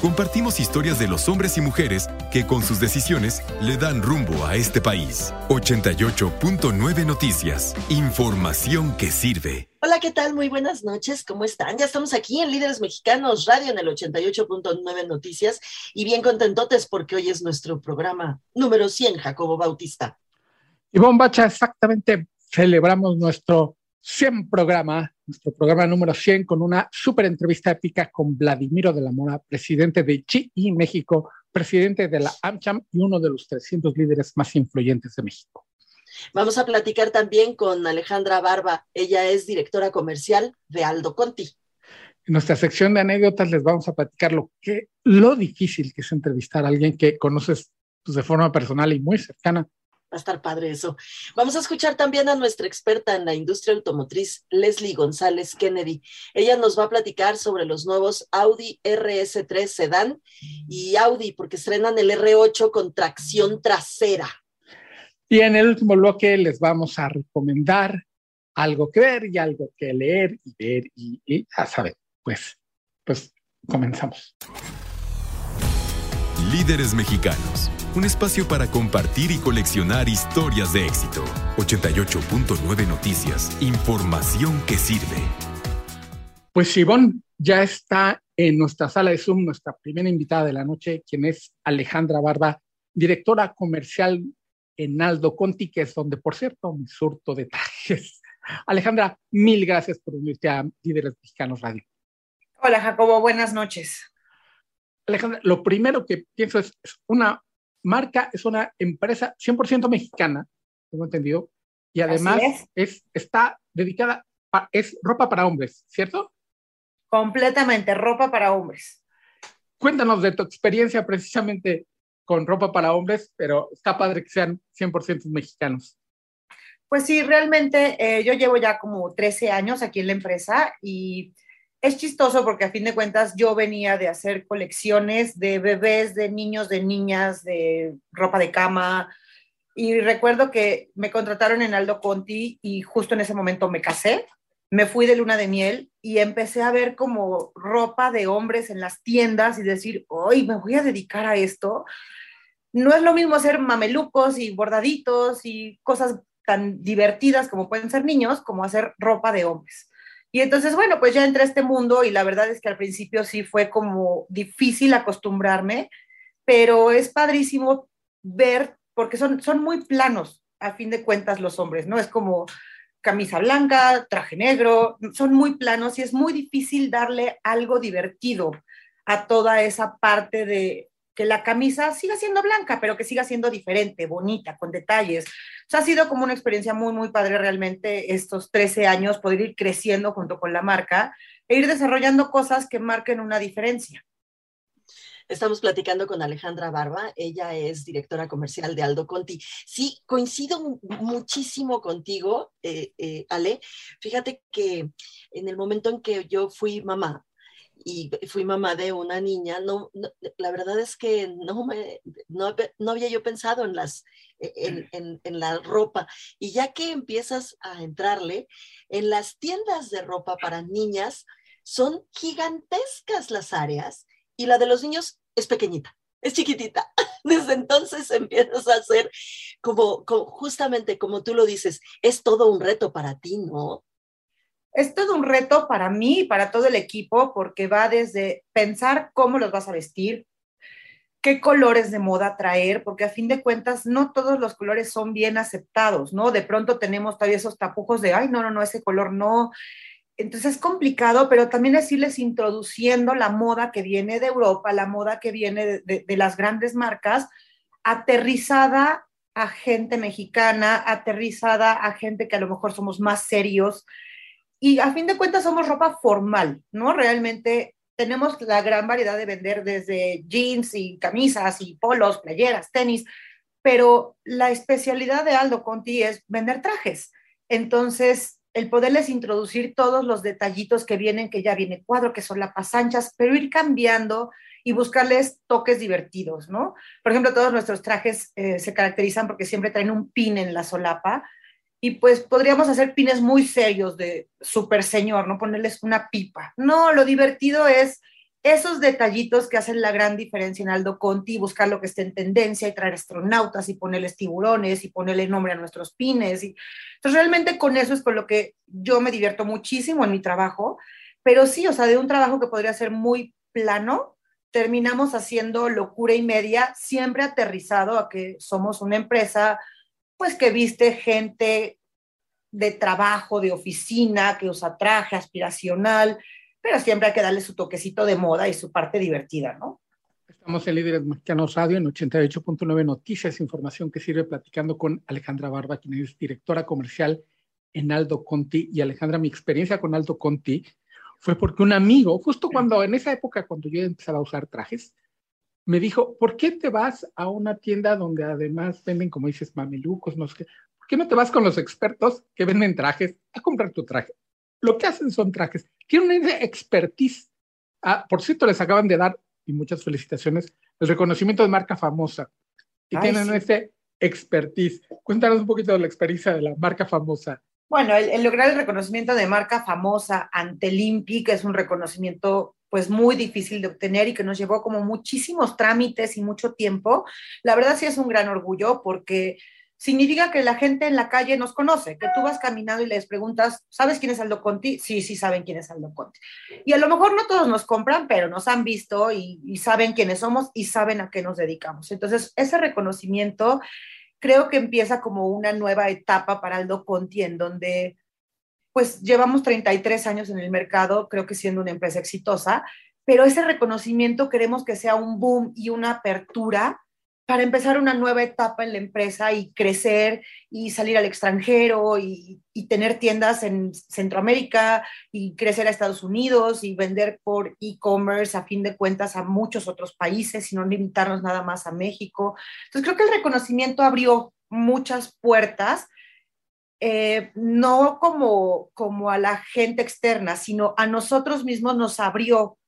Compartimos historias de los hombres y mujeres que con sus decisiones le dan rumbo a este país. 88.9 Noticias. Información que sirve. Hola, ¿qué tal? Muy buenas noches. ¿Cómo están? Ya estamos aquí en Líderes Mexicanos Radio en el 88.9 Noticias y bien contentotes porque hoy es nuestro programa número 100, Jacobo Bautista. Y Bacha, exactamente celebramos nuestro 100 programa, nuestro programa número 100, con una súper entrevista épica con Vladimiro de la Mora, presidente de GE México, presidente de la AmCham y uno de los 300 líderes más influyentes de México. Vamos a platicar también con Alejandra Barba. Ella es directora comercial de Aldo Conti. En nuestra sección de anécdotas les vamos a platicar lo, que, lo difícil que es entrevistar a alguien que conoces pues, de forma personal y muy cercana Va a estar padre eso. Vamos a escuchar también a nuestra experta en la industria automotriz, Leslie González Kennedy. Ella nos va a platicar sobre los nuevos Audi RS3 Sedan y Audi, porque estrenan el R8 con tracción trasera. Y en el último bloque les vamos a recomendar algo que ver y algo que leer y ver y, y ya saben, pues, pues comenzamos. Líderes mexicanos un espacio para compartir y coleccionar historias de éxito. 88.9 Noticias, información que sirve. Pues Ivonne ya está en nuestra sala de Zoom, nuestra primera invitada de la noche, quien es Alejandra Barba, directora comercial en Aldo Conti, que es donde, por cierto, me surto detalles. Alejandra, mil gracias por unirte a Líderes Mexicanos Radio. Hola, Jacobo, buenas noches. Alejandra, lo primero que pienso es una Marca es una empresa 100% mexicana, tengo entendido, y además es. está dedicada, a, es ropa para hombres, ¿cierto? Completamente, ropa para hombres. Cuéntanos de tu experiencia precisamente con ropa para hombres, pero está padre que sean 100% mexicanos. Pues sí, realmente eh, yo llevo ya como 13 años aquí en la empresa y es chistoso porque a fin de cuentas yo venía de hacer colecciones de bebés, de niños, de niñas, de ropa de cama. Y recuerdo que me contrataron en Aldo Conti y justo en ese momento me casé, me fui de luna de miel y empecé a ver como ropa de hombres en las tiendas y decir, hoy me voy a dedicar a esto. No es lo mismo hacer mamelucos y bordaditos y cosas tan divertidas como pueden ser niños, como hacer ropa de hombres. Y entonces, bueno, pues ya entré a este mundo y la verdad es que al principio sí fue como difícil acostumbrarme, pero es padrísimo ver, porque son, son muy planos, a fin de cuentas, los hombres, ¿no? Es como camisa blanca, traje negro, son muy planos y es muy difícil darle algo divertido a toda esa parte de, que la camisa siga siendo blanca, pero que siga siendo diferente, bonita, con detalles. O sea, ha sido como una experiencia muy, muy padre realmente estos 13 años, poder ir creciendo junto con la marca e ir desarrollando cosas que marquen una diferencia. Estamos platicando con Alejandra Barba, ella es directora comercial de Aldo Conti. Sí, coincido muchísimo contigo, eh, eh, Ale. Fíjate que en el momento en que yo fui mamá, y fui mamá de una niña, no, la verdad es que no, me, no, no, había yo pensado en, las, e, en, en, en, la ropa. Y ya que empiezas a entrarle, en las tiendas de ropa para niñas son gigantescas las áreas y la de los niños es pequeñita, es chiquitita. Desde entonces empiezas a hacer como, como justamente como tú lo dices, es todo un reto para ti, ¿no? Es todo un reto para mí y para todo el equipo porque va desde pensar cómo los vas a vestir, qué colores de moda traer, porque a fin de cuentas no todos los colores son bien aceptados, ¿no? De pronto tenemos todavía esos tapujos de, ay, no, no, no, ese color no. Entonces es complicado, pero también es irles introduciendo la moda que viene de Europa, la moda que viene de, de las grandes marcas, aterrizada a gente mexicana, aterrizada a gente que a lo mejor somos más serios, y a fin de cuentas somos ropa formal, ¿no? Realmente tenemos la gran variedad de vender desde jeans y camisas y polos, playeras, tenis, pero la especialidad de Aldo Conti es vender trajes. Entonces, el poderles introducir todos los detallitos que vienen, que ya viene cuadro, que son lapas anchas, pero ir cambiando y buscarles toques divertidos, ¿no? Por ejemplo, todos nuestros trajes eh, se caracterizan porque siempre traen un pin en la solapa y pues podríamos hacer pines muy serios de super señor, no ponerles una pipa. No, lo divertido es esos detallitos que hacen la gran diferencia en Aldo Conti, buscar lo que esté en tendencia y traer astronautas y ponerles tiburones y ponerle nombre a nuestros pines. Y, entonces, realmente con eso es con lo que yo me divierto muchísimo en mi trabajo, pero sí, o sea, de un trabajo que podría ser muy plano, terminamos haciendo locura y media, siempre aterrizado a que somos una empresa, pues que viste gente de trabajo, de oficina, que usa traje aspiracional, pero siempre hay que darle su toquecito de moda y su parte divertida, ¿no? Estamos en Líderes Mexicanos Radio en 88.9 Noticias, información que sirve platicando con Alejandra Barba, quien es directora comercial en Aldo Conti. Y Alejandra, mi experiencia con Aldo Conti fue porque un amigo, justo cuando, en esa época, cuando yo empezaba a usar trajes, me dijo, ¿por qué te vas a una tienda donde además venden, como dices, mamelucos, no sé qué? ¿Por qué no te vas con los expertos que venden trajes a comprar tu traje? Lo que hacen son trajes. Tienen una expertise. Ah, por cierto, les acaban de dar, y muchas felicitaciones, el reconocimiento de marca famosa. Y tienen ese ese expertise. Cuéntanos un poquito de la experiencia de la marca famosa. Bueno, el, lograr el reconocimiento de marca famosa ante el que es un reconocimiento pues muy difícil de obtener y que nos llevó como muchísimos trámites y mucho tiempo. La verdad sí es un gran orgullo porque significa que la gente en la calle nos conoce, que tú vas caminando y les preguntas, ¿sabes quién es Aldo Conti? Sí, sí saben quién es Aldo Conti. Y a lo mejor no todos nos compran, pero nos han visto y, y saben quiénes somos y saben a qué nos dedicamos. Entonces, ese reconocimiento creo que empieza como una nueva etapa para Aldo Conti, en donde pues llevamos 33 años en el mercado, creo que siendo una empresa exitosa, pero ese reconocimiento queremos que sea un boom y una apertura para empezar una nueva etapa en la empresa y crecer y salir al extranjero y, tener tiendas en Centroamérica y crecer a Estados Unidos y vender por e-commerce a fin de cuentas a muchos otros países y no limitarnos nada más a México. Entonces creo que el reconocimiento abrió muchas puertas, eh, no como, como a la gente externa, sino a nosotros mismos nos abrió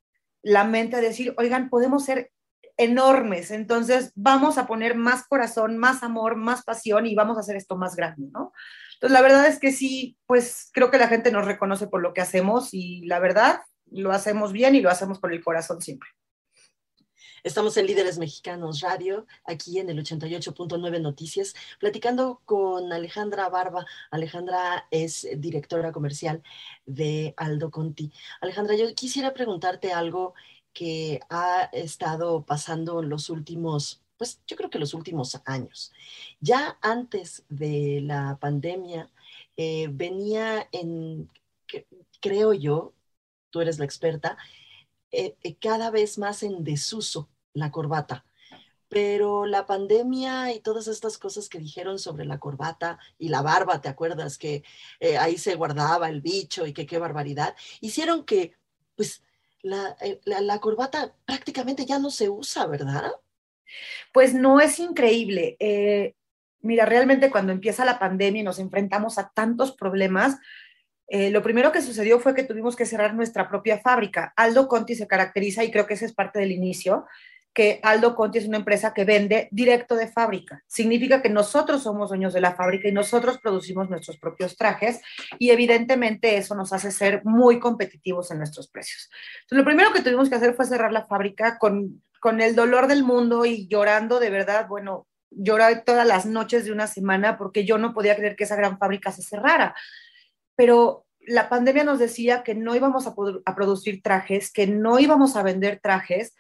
la mente a decir, oigan, podemos ser enormes. Entonces, vamos a poner más corazón, más amor, más pasión y vamos a hacer esto más grande, ¿no? Entonces, la verdad es que sí, pues creo que la gente nos reconoce por lo que hacemos y la verdad, lo hacemos bien y lo hacemos con el corazón siempre. Estamos en Líderes Mexicanos Radio, aquí en el 88.9 Noticias, platicando con Alejandra Barba. Alejandra es directora comercial de Aldo Conti. Alejandra, yo quisiera preguntarte algo que ha estado pasando en los últimos, pues yo creo que los últimos años. Ya antes de la pandemia, eh, venía en, creo yo, tú eres la experta, eh, eh, cada vez más en desuso la corbata. Pero la pandemia y todas estas cosas que dijeron sobre la corbata y la barba, ¿te acuerdas? Que ahí se guardaba el bicho y que qué barbaridad, hicieron que, pues, eh, la, corbata prácticamente ya no se usa, ¿verdad? Pues no es increíble. Eh, mira, realmente cuando empieza la pandemia y nos enfrentamos a tantos problemas, eh, lo primero que sucedió fue que tuvimos que cerrar nuestra propia fábrica. Aldo Conti se caracteriza, y creo que ese es parte del inicio, que Aldo Conti es una empresa que vende directo de fábrica. Significa que nosotros somos dueños de la fábrica y nosotros producimos nuestros propios trajes y evidentemente eso nos hace ser muy competitivos en nuestros precios. Lo primero que tuvimos que hacer fue cerrar la fábrica con, con el dolor del mundo y llorando de verdad, bueno, lloré todas las noches de una semana porque yo no podía creer que esa gran fábrica se cerrara. Pero la pandemia nos decía que no íbamos a, a producir trajes, que no íbamos a vender trajes,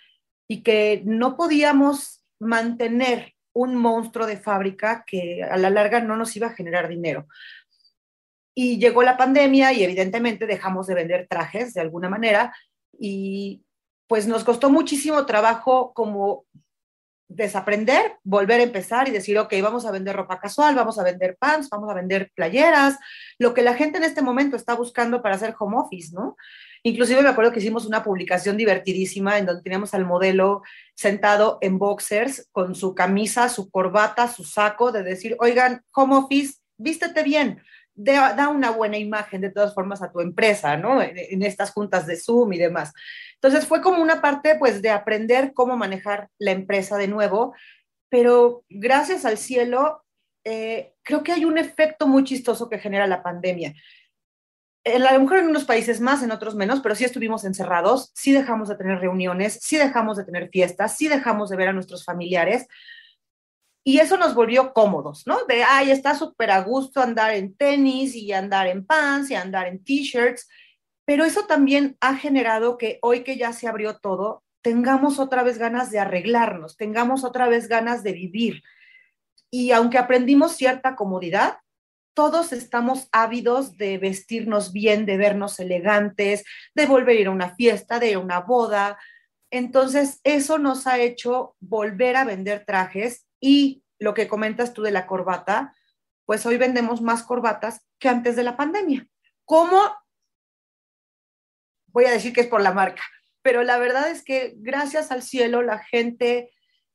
y que no podíamos mantener un monstruo de fábrica que a la larga no nos iba a generar dinero. Y llegó la pandemia y evidentemente dejamos de vender trajes de alguna manera y pues nos costó muchísimo trabajo como desaprender, volver a empezar y decir, ok, vamos a vender ropa casual, vamos a vender pants, vamos a vender playeras, lo que la gente en este momento está buscando para hacer home office, ¿no? Inclusive me acuerdo que hicimos una publicación divertidísima en donde teníamos al modelo sentado en boxers con su camisa, su corbata, su saco, de decir, oigan, home office, vístete bien. da una buena imagen de todas formas a tu empresa, ¿no? En, estas juntas de Zoom y demás. Entonces fue como una parte, pues, de aprender cómo manejar la empresa de nuevo, pero gracias al cielo, eh, creo que hay un efecto muy chistoso que genera la pandemia. A lo mejor en unos países más, en otros menos, pero sí estuvimos encerrados, sí dejamos de tener reuniones, sí dejamos de tener fiestas, sí dejamos de ver a nuestros familiares, y eso nos volvió cómodos, ¿no? De, ay, está súper a gusto andar en tenis y andar en pants y andar en t-shirts, pero eso también ha generado que hoy que ya se abrió todo, tengamos otra vez ganas de arreglarnos, tengamos otra vez ganas de vivir. Y aunque aprendimos cierta comodidad, todos estamos ávidos de vestirnos bien, de vernos elegantes, de volver a ir a una fiesta, de ir a una boda. Entonces, eso nos ha hecho volver a vender trajes y lo que comentas tú de la corbata, pues hoy vendemos más corbatas que antes de la pandemia. ¿Cómo? Voy a decir que es por la marca, pero la verdad es que gracias al cielo la gente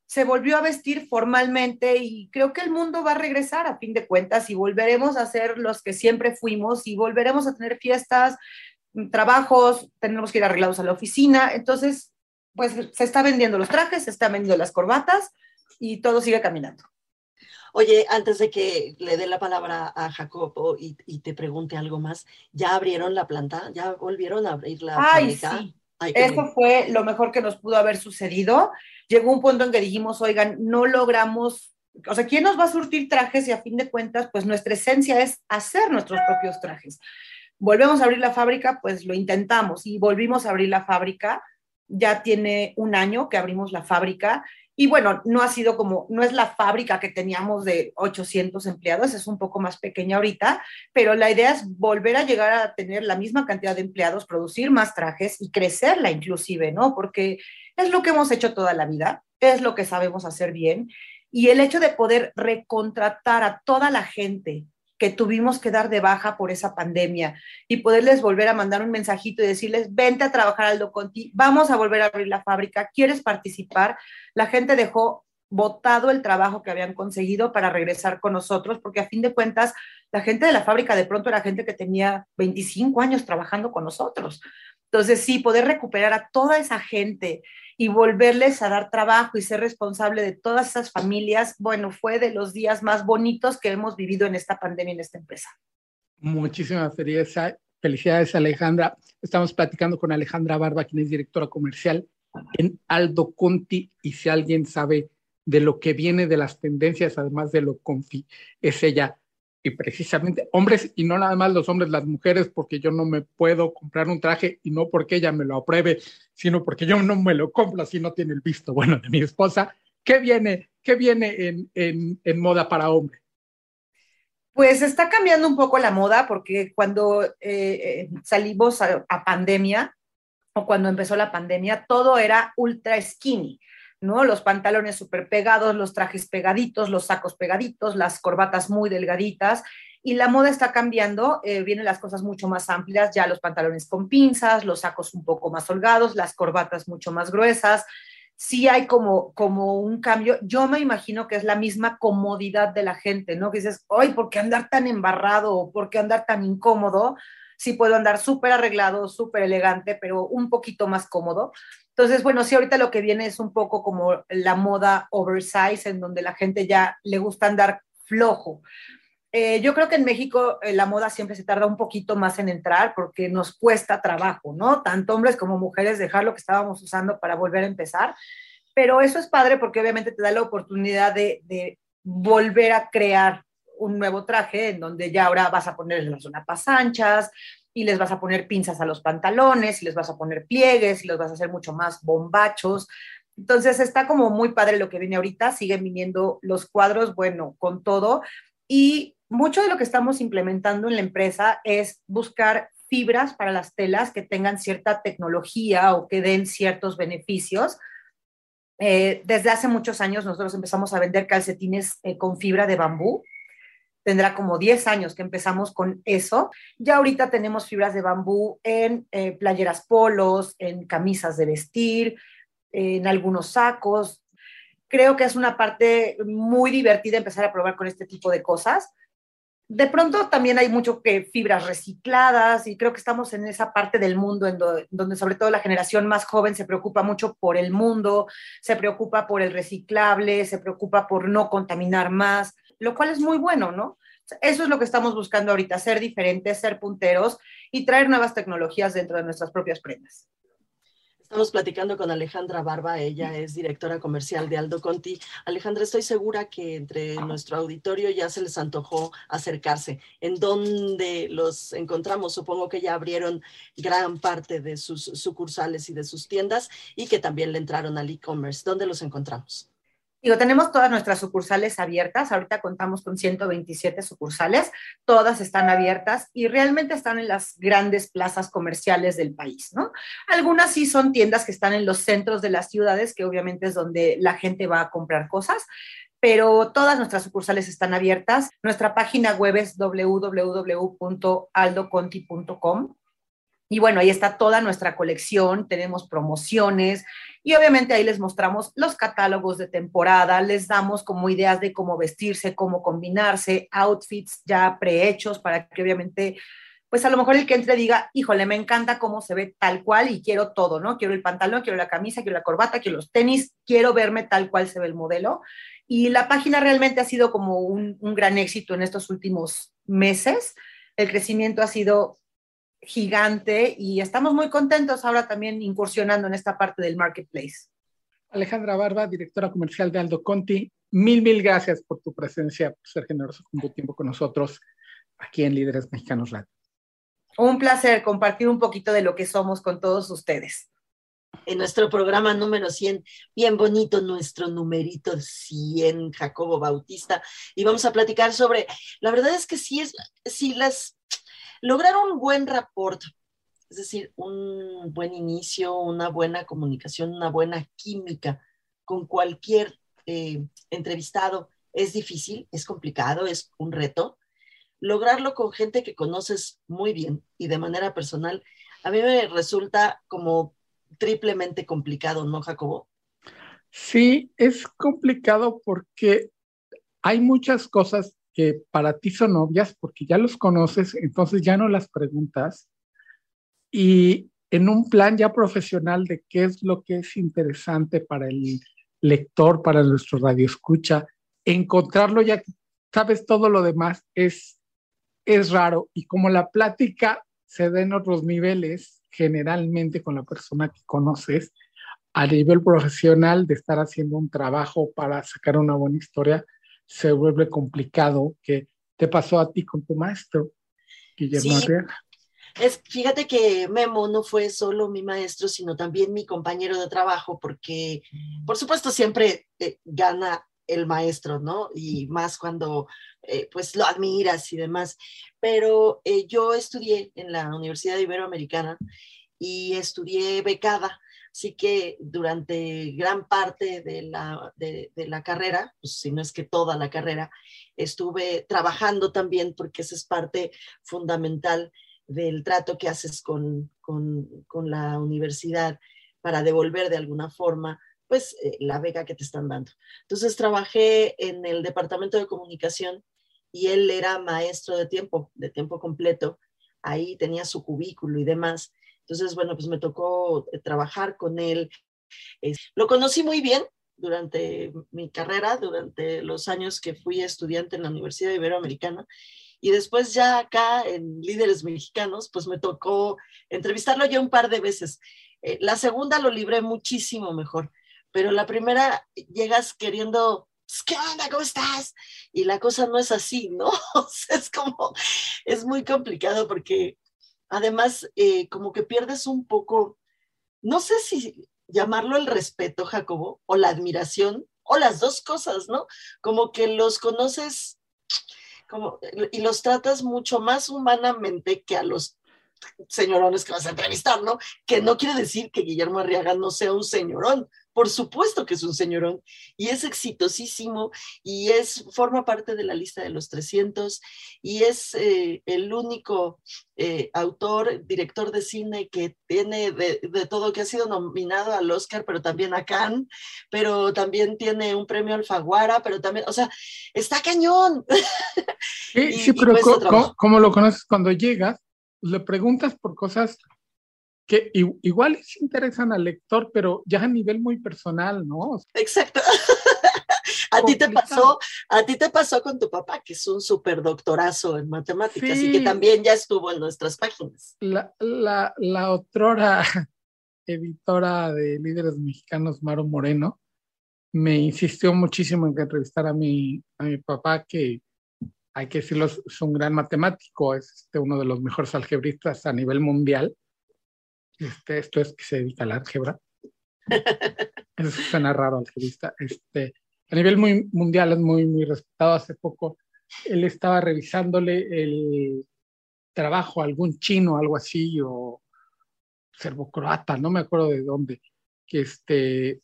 se volvió a vestir formalmente y creo que el mundo va a regresar a fin de cuentas y volveremos a ser los que siempre fuimos y volveremos a tener fiestas, trabajos, tenemos que ir arreglados a la oficina. Entonces, pues se está vendiendo los trajes, se está vendiendo las corbatas y todo sigue caminando. Oye, antes de que le dé la palabra a Jacobo y, te pregunte algo más, ¿ya abrieron la planta? ¿Ya volvieron a abrir la Ay, Sí. Eso fue lo mejor que nos pudo haber sucedido. Llegó un punto en que dijimos, oigan, no logramos, o sea, ¿quién nos va a surtir trajes? Y a fin de cuentas, pues nuestra esencia es hacer nuestros propios trajes. Volvemos a abrir la fábrica, pues lo intentamos y volvimos a abrir la fábrica. Ya tiene un año que abrimos la fábrica y bueno, no ha sido como, no es la fábrica que teníamos de 800 empleados, es un poco más pequeña ahorita, pero la idea es volver a llegar a tener la misma cantidad de empleados, producir más trajes y crecerla inclusive, ¿no? Porque es lo que hemos hecho toda la vida, es lo que sabemos hacer bien. Y el hecho de poder recontratar a toda la gente que tuvimos que dar de baja por esa pandemia y poderles volver a mandar un mensajito y decirles, vente a trabajar Aldo Conti, vamos a volver a abrir la fábrica, ¿quieres participar? La gente dejó votado el trabajo que habían conseguido para regresar con nosotros, porque a fin de cuentas, la gente de la fábrica de pronto era gente que tenía 25 años trabajando con nosotros. Entonces, sí, poder recuperar a toda esa gente y volverles a dar trabajo y ser responsable de todas esas familias, bueno, fue de los días más bonitos que hemos vivido en esta pandemia, en esta empresa. Muchísimas felicidades, Alejandra. Estamos platicando con Alejandra Barba, quien es directora comercial en Aldo Conti, y si alguien sabe de lo que viene de las tendencias, además de lo confi, es ella precisamente hombres y no nada más los hombres, las mujeres, porque yo no me puedo comprar un traje y no porque ella me lo apruebe, sino porque yo no me lo compro si no tiene el visto bueno de mi esposa. ¿Qué viene, qué viene en, en, en moda para hombres? Pues está cambiando un poco la moda porque cuando eh, eh, salimos a, a pandemia o cuando empezó la pandemia, todo era ultra skinny. ¿No? Los pantalones súper pegados, los trajes pegaditos, los sacos pegaditos, las corbatas muy delgaditas. Y la moda está cambiando, eh, vienen las cosas mucho más amplias, ya los pantalones con pinzas, los sacos un poco más holgados, las corbatas mucho más gruesas. Sí hay como, como un cambio. Yo me imagino que es la misma comodidad de la gente, ¿no? Que dices, ay, ¿por qué andar tan embarrado? ¿Por qué andar tan incómodo? Sí puedo andar súper arreglado, súper elegante, pero un poquito más cómodo. Entonces, bueno, sí, ahorita lo que viene es un poco como la moda oversize, en donde la gente ya le gusta andar flojo. Eh, yo creo que en México eh, la moda siempre se tarda un poquito más en entrar porque nos cuesta trabajo, ¿no? Tanto hombres como mujeres dejar lo que estábamos usando para volver a empezar. Pero eso es padre porque obviamente te da la oportunidad de, de volver a crear un nuevo traje en donde ya ahora vas a poner las zonas anchas, y les vas a poner pinzas a los pantalones, y les vas a poner pliegues, y los vas a hacer mucho más bombachos. Entonces está como muy padre lo que viene ahorita, siguen viniendo los cuadros, bueno, con todo. Y mucho de lo que estamos implementando en la empresa es buscar fibras para las telas que tengan cierta tecnología o que den ciertos beneficios. Eh, desde hace muchos años nosotros empezamos a vender calcetines eh, con fibra de bambú tendrá como 10 años que empezamos con eso. Ya ahorita tenemos fibras de bambú en eh, playeras polos, en camisas de vestir, en algunos sacos. Creo que es una parte muy divertida empezar a probar con este tipo de cosas. de pronto también hay mucho que fibras recicladas y creo que estamos en esa parte del mundo en donde sobre todo la generación más joven se preocupa mucho por el mundo, se preocupa por el reciclable, se preocupa por no contaminar más, lo cual es muy bueno, ¿no? Eso es lo que estamos buscando ahorita, ser diferentes, ser punteros y traer nuevas tecnologías dentro de nuestras propias prendas. Estamos platicando con Alejandra Barba, ella es directora comercial de Aldo Conti. Alejandra, estoy segura que entre nuestro auditorio ya se les antojó acercarse. ¿En dónde los encontramos? Supongo que ya abrieron gran parte de sus sucursales y de sus tiendas y que también le entraron al e-commerce. ¿Dónde los encontramos? Digo, tenemos todas nuestras sucursales abiertas, ahorita contamos con 127 sucursales, todas están abiertas y realmente están en las grandes plazas comerciales del país, ¿no? Algunas sí son tiendas que están en los centros de las ciudades, que obviamente es donde la gente va a comprar cosas, pero todas nuestras sucursales están abiertas. Nuestra página web es www.aldoconti.com y bueno, ahí está toda nuestra colección, tenemos promociones y obviamente ahí les mostramos los catálogos de temporada, les damos como ideas de cómo vestirse, cómo combinarse, outfits ya prehechos para que obviamente, pues a lo mejor el que entre diga, híjole, me encanta cómo se ve tal cual y quiero todo, ¿no? Quiero el pantalón, quiero la camisa, quiero la corbata, quiero los tenis, quiero verme tal cual se ve el modelo. Y la página realmente ha sido como un, un gran éxito en estos últimos meses. El crecimiento ha sido gigante y estamos muy contentos ahora también incursionando en esta parte del marketplace. Alejandra Barba, directora comercial de Aldo Conti, mil, mil gracias por tu presencia, por ser generoso con tu tiempo con nosotros aquí en Líderes Mexicanos Radio. Un placer compartir un poquito de lo que somos con todos ustedes. En nuestro programa número 100, bien bonito nuestro numerito 100, Jacobo Bautista, y vamos a platicar sobre, la verdad es que sí es, sí las lograr un buen rapport, es decir, un buen inicio, una buena comunicación, una buena química con cualquier eh, entrevistado es difícil, es complicado, es un reto. Lograrlo con gente que conoces muy bien y de manera personal, a mí me resulta como triplemente complicado, ¿no, Jacobo? Sí, es complicado porque hay muchas cosas que para ti son obvias porque ya los conoces, entonces ya no las preguntas. Y en un plan ya profesional de qué es lo que es interesante para el lector, para nuestro radio escucha, encontrarlo ya que sabes todo lo demás es, es raro. Y como la plática se da en otros niveles, generalmente con la persona que conoces, a nivel profesional de estar haciendo un trabajo para sacar una buena historia, se vuelve complicado. que te pasó a ti con tu maestro, Guillermo sí. Es, fíjate que Memo no fue solo mi maestro, sino también mi compañero de trabajo, porque por supuesto siempre eh, gana el maestro, ¿no? Y más cuando eh, pues lo admiras y demás. Pero eh, yo estudié en la Universidad Iberoamericana y estudié becada Así que durante gran parte de la, de, la carrera, pues, si no es que toda la carrera, estuve trabajando también porque esa es parte fundamental del trato que haces con, con, con la universidad para devolver de alguna forma pues eh, la beca que te están dando. Entonces trabajé en el departamento de comunicación y él era maestro de tiempo, de tiempo completo. Ahí tenía su cubículo y demás. Entonces, bueno, pues me tocó eh, trabajar con él. lo conocí muy bien durante mi carrera, durante los años que fui estudiante en la Universidad Iberoamericana. Y después ya acá en Líderes Mexicanos, pues me tocó entrevistarlo ya un par de veces. Eh, la segunda lo libré muchísimo mejor, pero la primera llegas queriendo, pues, ¿qué onda? ¿Cómo estás? Y la cosa no es así, ¿no? es como, es muy complicado porque además, eh, como que pierdes un poco, no sé si llamarlo el respeto, Jacobo, o la admiración, o las dos cosas, ¿no? Como que los conoces como, y los tratas mucho más humanamente que a los señorones que vas a entrevistar, ¿no? Que no quiere decir que Guillermo Arriaga no sea un señorón, por supuesto que es un señorón y es exitosísimo y es, forma parte de la lista de los 300 y es eh, el único eh, autor, director de cine que tiene de, todo, que ha sido nominado al Oscar, pero también a Cannes, pero también tiene un premio Alfaguara, pero también, o sea, está cañón. Sí, sí pero como lo conoces cuando llegas, le preguntas por cosas que igual se interesan al lector, pero ya a nivel muy personal, ¿no? Exacto. a ti te pasó, a ti te pasó con tu papá, que es un súper doctorazo en matemáticas y que también ya estuvo en nuestras páginas. La, la, la otrora editora de Líderes Mexicanos, Maro Moreno, me insistió muchísimo en que entrevistara a mi, a mi papá, que hay que decirlo, es un gran matemático, es este, uno de los mejores algebristas a nivel mundial este, esto es que se dedica a la álgebra. Eso suena raro, algebrista. Este, a nivel muy mundial es muy, muy respetado. Hace poco él estaba revisándole el trabajo a algún chino, algo así, o serbo-croata, no me acuerdo de dónde, que, este,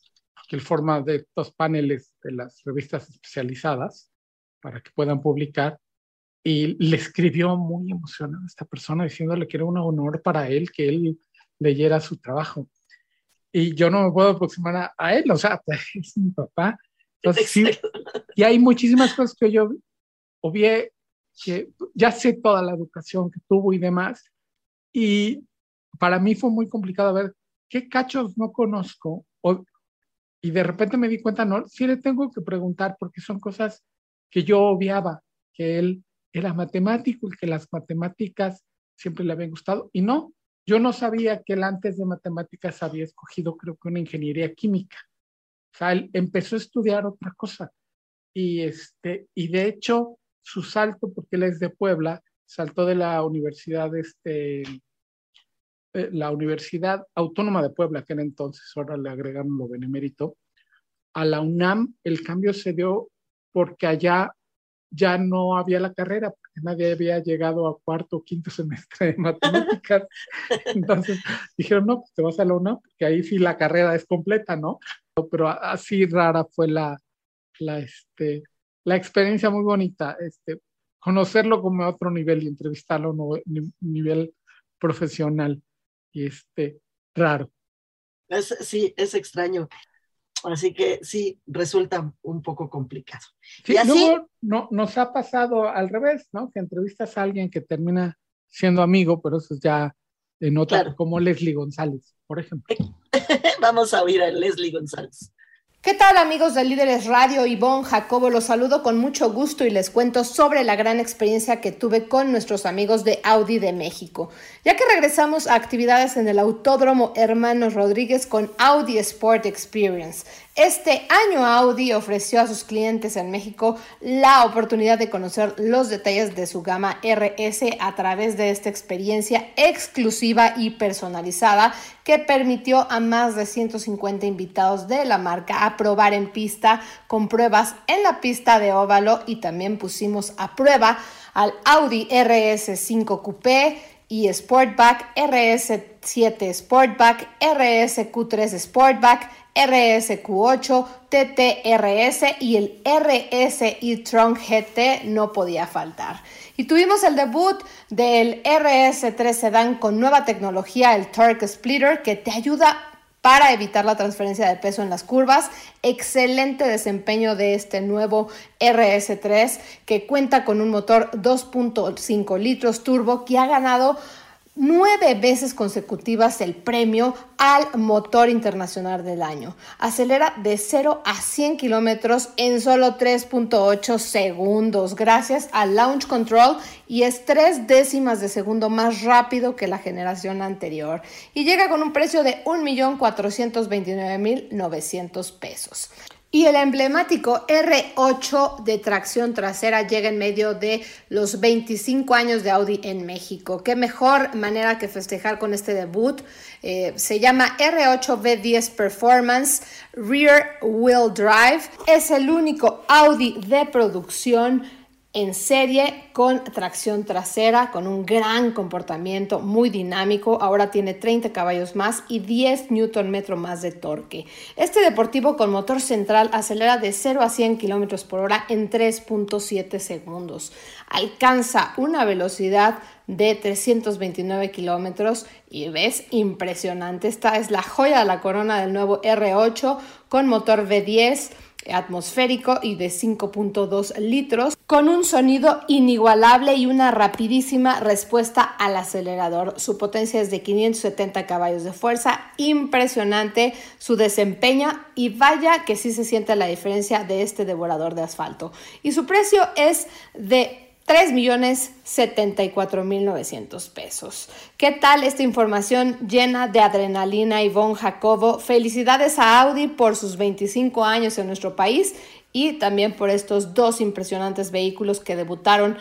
que él forma de estos paneles de las revistas especializadas para que puedan publicar. Y le escribió muy emocionado a esta persona diciéndole que era un honor para él que él leyera su trabajo. Y yo no me puedo aproximar a, él, o sea, es mi papá. Entonces, y hay muchísimas cosas que yo obvié, que ya sé toda la educación que tuvo y demás. Y para mí fue muy complicado ver qué cachos no conozco. O, y de repente me di cuenta, no, sí le tengo que preguntar porque son cosas que yo obviaba, que él era matemático y que las matemáticas siempre le habían gustado. Y no, yo no sabía que él antes de matemáticas había escogido, creo que una ingeniería química. O sea, él empezó a estudiar otra cosa. Y, este, y de hecho, su salto, porque él es de Puebla, saltó de la universidad, este, eh, la Universidad Autónoma de Puebla, que era entonces, ahora le agregaron lo benemérito, a la UNAM el cambio se dio porque allá ya no había la carrera, porque nadie había llegado a cuarto o quinto semestre de matemáticas. Entonces dijeron, no, pues te vas a la UNAM, porque ahí sí la carrera es completa, ¿no? Pero así rara fue la, la, este, la experiencia muy bonita, este, conocerlo como a otro nivel y entrevistarlo a un nivel profesional y este, raro. sí, es extraño. Así que sí, resulta un poco complicado. Sí, y así, no, nos ha pasado al revés, ¿no? Que entrevistas a alguien que termina siendo amigo, pero eso es ya en otra, como Leslie González, por ejemplo. Vamos a oír a Leslie González. ¿Qué tal amigos de Líderes Radio? Ivonne Jacobo los saludo con mucho gusto y les cuento sobre la gran experiencia que tuve con nuestros amigos de Audi de México. Ya que regresamos a actividades en el Autódromo Hermanos Rodríguez con Audi Sport Experience. Este año Audi ofreció a sus clientes en México la oportunidad de conocer los detalles de su gama RS a través de esta experiencia exclusiva y personalizada que permitió a más de 150 invitados de la marca a probar en pista con pruebas en la pista de óvalo y también pusimos a prueba al Audi RS5 Coupé y Sportback, RS7 Sportback, RSQ3 Sportback, RSQ8, TTRS y el RS e-tron GT no podía faltar. Y tuvimos el debut del RS3 Sedan con nueva tecnología, el Torque Splitter, que te ayuda para evitar la transferencia de peso en las curvas. Excelente desempeño de este nuevo RS3 que cuenta con un motor 2.5 litros turbo que ha ganado nueve veces consecutivas el premio al motor internacional del año. Acelera de 0 a 100 kilómetros en solo 3.8 segundos gracias al launch control y es tres décimas de segundo más rápido que la generación anterior y llega con un precio de 1.429.900 pesos. Y el emblemático R8 de tracción trasera llega en medio de los 25 años de Audi en México. Qué mejor manera que festejar con este debut. Eh, se llama R8 V10 Performance Rear Wheel Drive. Es el único Audi de producción en serie con tracción trasera, con un gran comportamiento, muy dinámico. Ahora tiene 30 caballos más y 10 Newton metro más de torque. Este deportivo con motor central acelera de 0 a 100 kilómetros por hora en 3.7 segundos. Alcanza una velocidad de 329 kilómetros y ves impresionante. Esta es la joya de la corona del nuevo R8 con motor V10 atmosférico y de 5.2 litros, con un sonido inigualable y una rapidísima respuesta al acelerador. Su potencia es de 570 caballos de fuerza, impresionante su desempeño y vaya que sí se siente la diferencia de este devorador de asfalto. Y su precio es de 3.074.900 pesos. ¿Qué tal esta información llena de adrenalina, Ivonne Jacobo? Felicidades a Audi por sus 25 años en nuestro país y también por estos dos impresionantes vehículos que debutaron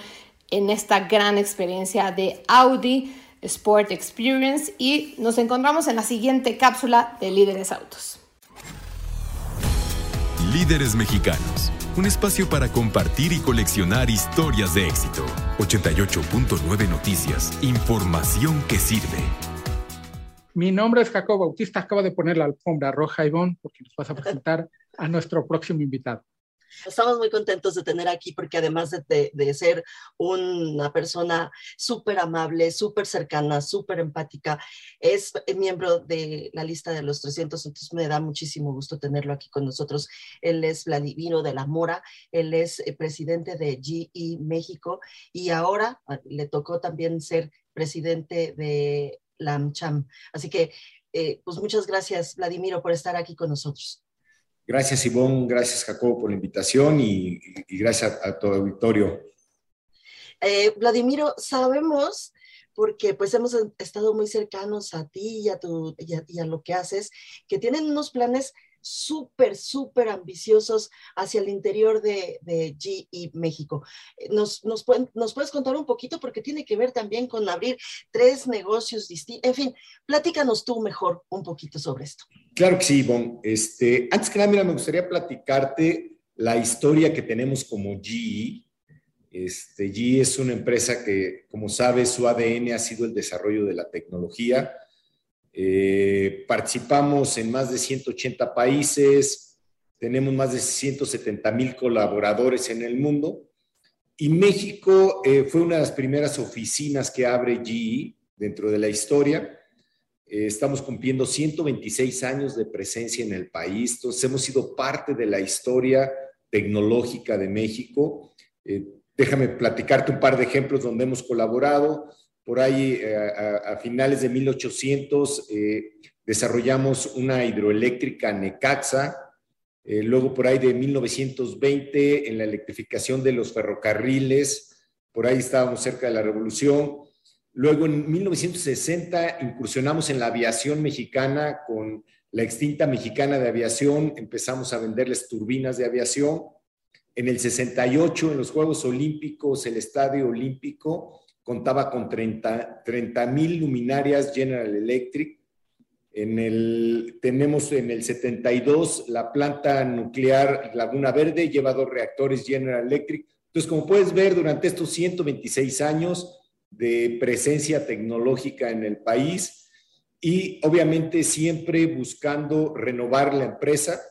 en esta gran experiencia de Audi Sport Experience y nos encontramos en la siguiente cápsula de Líderes Autos. Líderes Mexicanos un espacio para compartir y coleccionar historias de éxito. 88.9 Noticias, información que sirve. Mi nombre es Jacob Bautista, acaba de poner la alfombra roja, Ivonne, porque nos vas a presentar a nuestro próximo invitado. Estamos muy contentos de tener aquí porque además de, ser una persona súper amable, súper cercana, súper empática, es miembro de la lista de los 300, entonces me da muchísimo gusto tenerlo aquí con nosotros. Él es Vladimiro de la Mora, él es eh, presidente de GE México y ahora ah, le tocó también ser presidente de la AmCham. Así que, eh, pues muchas gracias, Vladimiro, por estar aquí con nosotros. Gracias, Ivonne. Gracias, Jacobo, por la invitación y, gracias a, todo tu auditorio. Eh, Vladimiro, sabemos, porque pues hemos estado muy cercanos a ti y a, tu, y a lo que haces, que tienen unos planes súper, súper ambiciosos hacia el interior de, de GE México. Eh, ¿Nos, nos, ¿Nos puedes contar un poquito? Porque tiene que ver también con abrir tres negocios distintos. En fin, platícanos tú mejor un poquito sobre esto. Claro que sí, Ivonne. Este, antes que nada, mira, me gustaría platicarte la historia que tenemos como GE. Este, GE es una empresa que, como sabes, su ADN ha sido el desarrollo de la tecnología eh, participamos en más de 180 países, tenemos más de 170 mil colaboradores en el mundo y México eh, fue una de las primeras oficinas que abre GE dentro de la historia. Eh, estamos cumpliendo 126 años de presencia en el país, entonces hemos sido parte de la historia tecnológica de México. déjame platicarte un par de ejemplos donde hemos colaborado. Por ahí, eh, a, finales de 1800, eh, desarrollamos una hidroeléctrica Necaxa. Eh, luego, por ahí de 1920, en la electrificación de los ferrocarriles. Por ahí estábamos cerca de la revolución. Luego, en 1960, incursionamos en la aviación mexicana con la extinta mexicana de aviación. Empezamos a venderles turbinas de aviación. En el 68, en los Juegos Olímpicos, el Estadio Olímpico, contaba con 30 mil luminarias General Electric. En el, tenemos en el 72 la planta nuclear Laguna Verde, lleva dos reactores General Electric. Entonces, como puedes ver, durante estos 126 años de presencia tecnológica en el país y obviamente siempre buscando renovar la empresa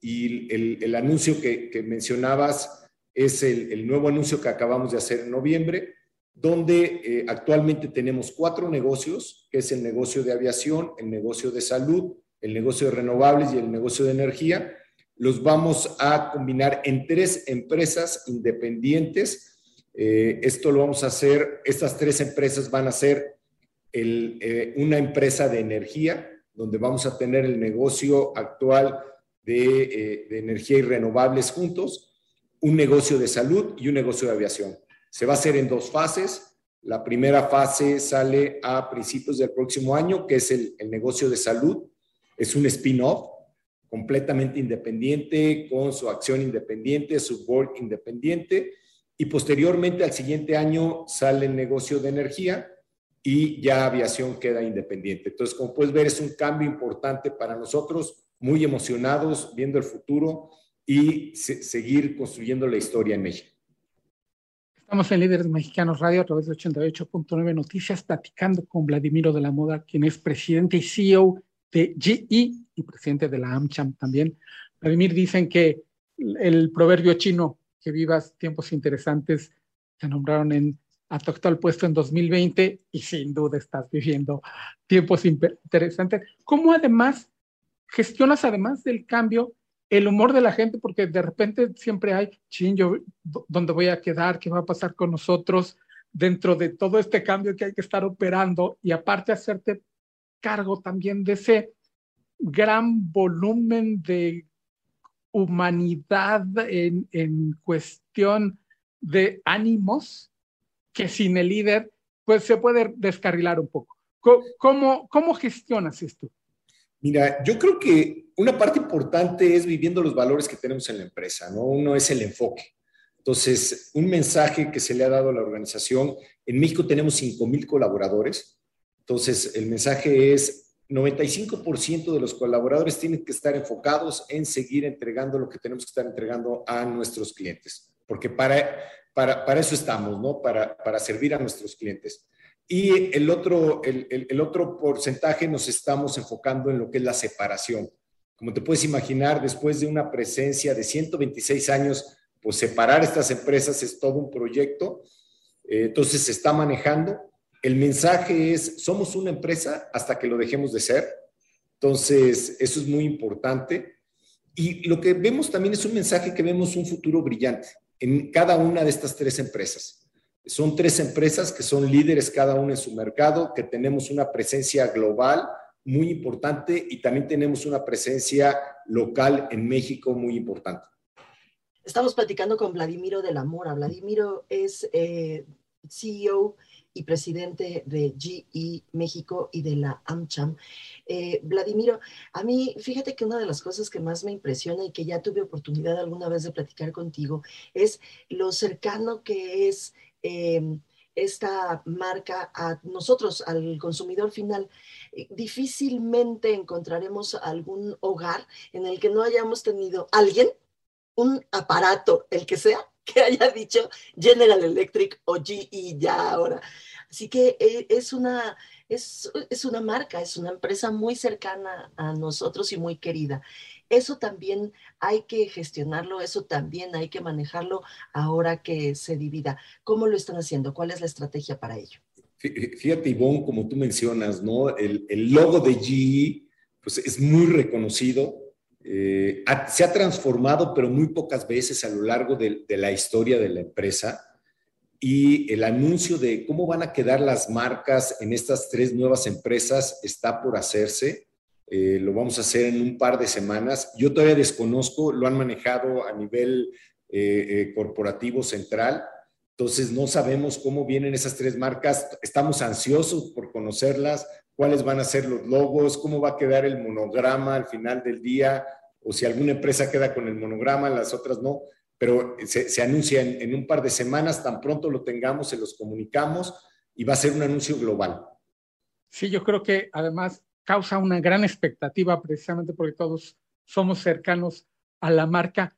y el, anuncio que, mencionabas es el, nuevo anuncio que acabamos de hacer en noviembre, donde eh, actualmente tenemos cuatro negocios, que es el negocio de aviación, el negocio de salud, el negocio de renovables y el negocio de energía. Los vamos a combinar en tres empresas independientes. Eh, esto lo vamos a hacer, estas tres empresas van a ser eh, una empresa de energía, donde vamos a tener el negocio actual de energía y renovables juntos, un negocio de salud y un negocio de aviación. Se va a hacer en dos fases. La primera fase sale a principios del próximo año, que es el, negocio de salud. Es un spin-off completamente independiente, con su acción independiente, su board independiente. Y posteriormente, al siguiente año, sale el negocio de energía y ya aviación queda independiente. Entonces, como puedes ver, es un cambio importante para nosotros, muy emocionados viendo el futuro y seguir construyendo la historia en México. Estamos en Líderes Mexicanos Radio a través de 88.9 Noticias, platicando con Vladimiro de la Moda, quien es presidente y CEO de GE y presidente de la AmCham también. Vladimir, dicen que el proverbio chino, que vivas tiempos interesantes, te nombraron en a tu actual puesto en 2020 y sin duda estás viviendo tiempos interesantes. ¿Cómo además gestionas, además del cambio, el humor de la gente? Porque de repente siempre hay, ching, yo, ¿dónde voy a quedar? ¿Qué va a pasar con nosotros? Dentro de todo este cambio que hay que estar operando y aparte hacerte cargo también de ese gran volumen de humanidad en, en cuestión de ánimos que sin el líder pues se puede descarrilar un poco. ¿Cómo, cómo gestionas esto? Mira, yo creo que una parte importante es viviendo los valores que tenemos en la empresa, ¿no? Uno es el enfoque. Entonces, un mensaje que se le ha dado a la organización, en México tenemos 5 mil colaboradores, entonces el mensaje es 95% de los colaboradores tienen que estar enfocados en seguir entregando lo que tenemos que estar entregando a nuestros clientes, porque para, para, para eso estamos, ¿no? Para, para servir a nuestros clientes. Y el otro, el, el, otro porcentaje nos estamos enfocando en lo que es la separación. Como te puedes imaginar, después de una presencia de 126 años, pues separar estas empresas es todo un proyecto. Eh, entonces se está manejando. El mensaje es, somos una empresa hasta que lo dejemos de ser. Entonces, eso es muy importante. Y lo que vemos también es un mensaje que vemos un futuro brillante en cada una de estas tres empresas. Son tres empresas que son líderes cada una en su mercado, que tenemos una presencia global muy importante y también tenemos una presencia local en México muy importante. Estamos platicando con Vladimiro de la Mora. Vladimiro es eh, CEO y presidente de GE México y de la AmCham. Eh, Vladimiro, a mí, fíjate que una de las cosas que más me impresiona y que ya tuve oportunidad alguna vez de platicar contigo es lo cercano que es Em, esta marca a nosotros, al consumidor final. Eh, difícilmente encontraremos algún hogar en el que no hayamos tenido alguien, un aparato, el que sea, que haya dicho General Electric o GE ya ahora. Así que eh, es una, es, es, una marca, es una empresa muy cercana a nosotros y muy querida eso también hay que gestionarlo, eso también hay que manejarlo ahora que se divida. ¿Cómo lo están haciendo? ¿Cuál es la estrategia para ello? Fíjate, Ivonne, como tú mencionas, ¿no? El, logo de GE pues, es muy reconocido. Eh, se ha transformado, pero muy pocas veces a lo largo de, la historia de la empresa y el anuncio de cómo van a quedar las marcas en estas tres nuevas empresas está por hacerse. Eh, lo vamos a hacer en un par de semanas. Yo todavía desconozco, lo han manejado a nivel eh, corporativo central, entonces no sabemos cómo vienen esas tres marcas. Estamos ansiosos por conocerlas, cuáles van a ser los logos, cómo va a quedar el monograma al final del día, o si alguna empresa queda con el monograma, las otras no. Pero se, se anuncia en, en un par de semanas, tan pronto lo tengamos, se los comunicamos y va a ser un anuncio global. Sí, yo creo que además causa una gran expectativa precisamente porque todos somos cercanos a la marca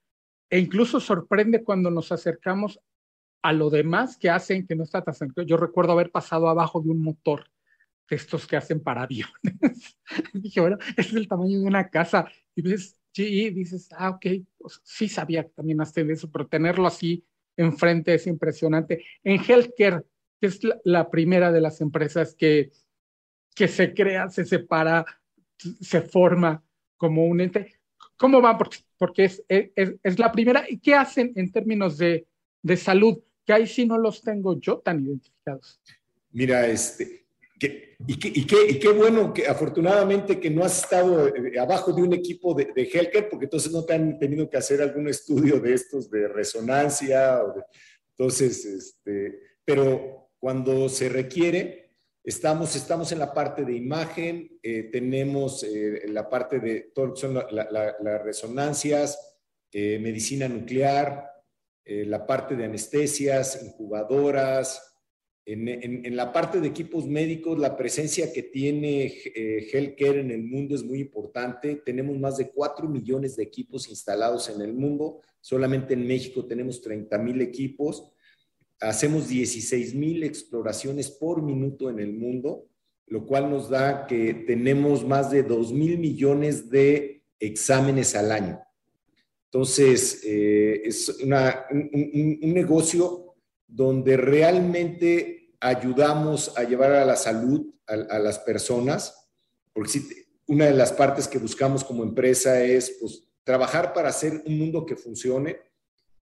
e incluso sorprende cuando nos acercamos a lo demás que hacen que no está tan cerca. Yo recuerdo haber pasado abajo de un motor estos que hacen para aviones. Dije, bueno, es el tamaño de una casa. Y ves, sí, dices, ah, ok, pues, sí sabía que también hacen eso, pero tenerlo así enfrente es impresionante. En Healthcare, que es la primera de las empresas que que se crea, se separa, se forma como un ente. ¿Cómo va? Porque, porque es, es, es, la primera. ¿Y qué hacen en términos de, de, salud? Que ahí sí no los tengo yo tan identificados. Mira, este, y, qué, y, qué, y, qué, bueno que afortunadamente que no has estado eh, abajo de un equipo de, de porque entonces no te han tenido que hacer algún estudio de estos de resonancia. O de, entonces, este, pero cuando se requiere, Estamos, estamos en la parte de imagen, eh, tenemos eh, la parte de todo lo que son las resonancias, eh, medicina nuclear, eh, la parte de anestesias, incubadoras. En, en, en, la parte de equipos médicos, la presencia que tiene Healthcare en el mundo es muy importante. Tenemos más de 4 millones de equipos instalados en el mundo. Solamente en México tenemos 30 mil equipos hacemos 16 mil exploraciones por minuto en el mundo, lo cual nos da que tenemos más de 2 mil millones de exámenes al año. Entonces, eh, es un, negocio donde realmente ayudamos a llevar a la salud a, las personas, porque una de las partes que buscamos como empresa es pues, trabajar para hacer un mundo que funcione.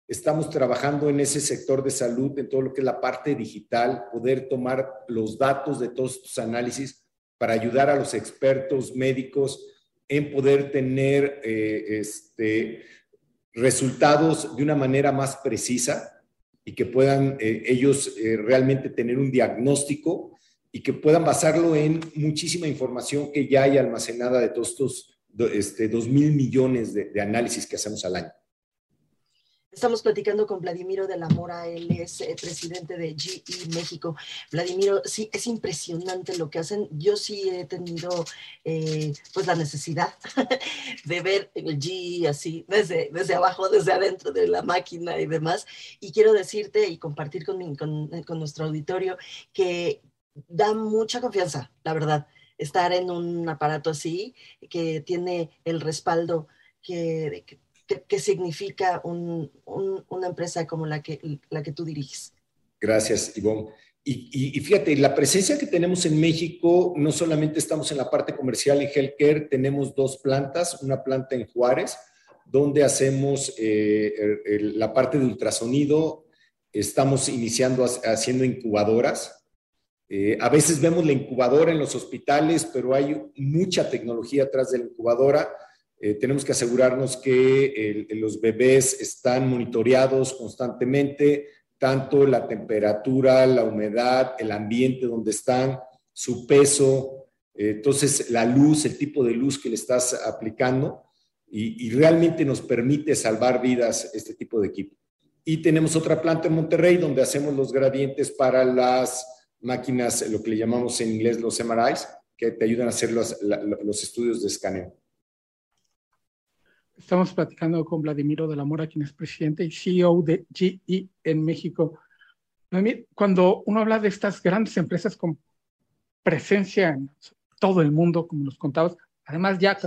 Estamos trabajando en ese sector de salud, en todo lo que es la parte digital, poder tomar los datos de todos estos análisis para ayudar a los expertos médicos en poder tener eh, este, resultados de una manera más precisa y que puedan eh, ellos eh, realmente tener un diagnóstico y que puedan basarlo en muchísima información que ya hay almacenada de todos estos este, 2 mil millones de análisis que hacemos al año. Estamos platicando con Vladimiro de la Mora, él es eh, presidente de GE México. Vladimiro, sí, es impresionante lo que hacen. Yo sí he tenido eh, pues la necesidad de ver el GE así, desde, abajo, desde adentro de la máquina y demás. Y quiero decirte y compartir con, con, con nuestro auditorio que da mucha confianza, la verdad, estar en un aparato así, que tiene el respaldo que ¿Qué significa una empresa como la que, la que tú diriges. Gracias, Ivonne. Y, fíjate, la presencia que tenemos en México, no solamente estamos en la parte comercial y healthcare, tenemos dos plantas, una planta en Juárez, donde hacemos eh, la parte de ultrasonido, estamos iniciando haciendo incubadoras. Eh, a veces vemos la incubadora en los hospitales, pero hay mucha tecnología atrás de la incubadora eh, tenemos que asegurarnos que los bebés están monitoreados constantemente, tanto la temperatura, la humedad, el ambiente donde están, su peso, eh, entonces la luz, el tipo de luz que le estás aplicando y, realmente nos permite salvar vidas este tipo de equipo. Y tenemos otra planta en Monterrey donde hacemos los gradientes para las máquinas, lo que le llamamos en inglés los MRIs, que te ayudan a hacer los, los estudios de escaneo. Estamos platicando con Vladimiro de la Mora, quien es presidente y CEO de GE en México. Cuando uno habla de estas grandes empresas con presencia en todo el mundo, como nos contabas, además ya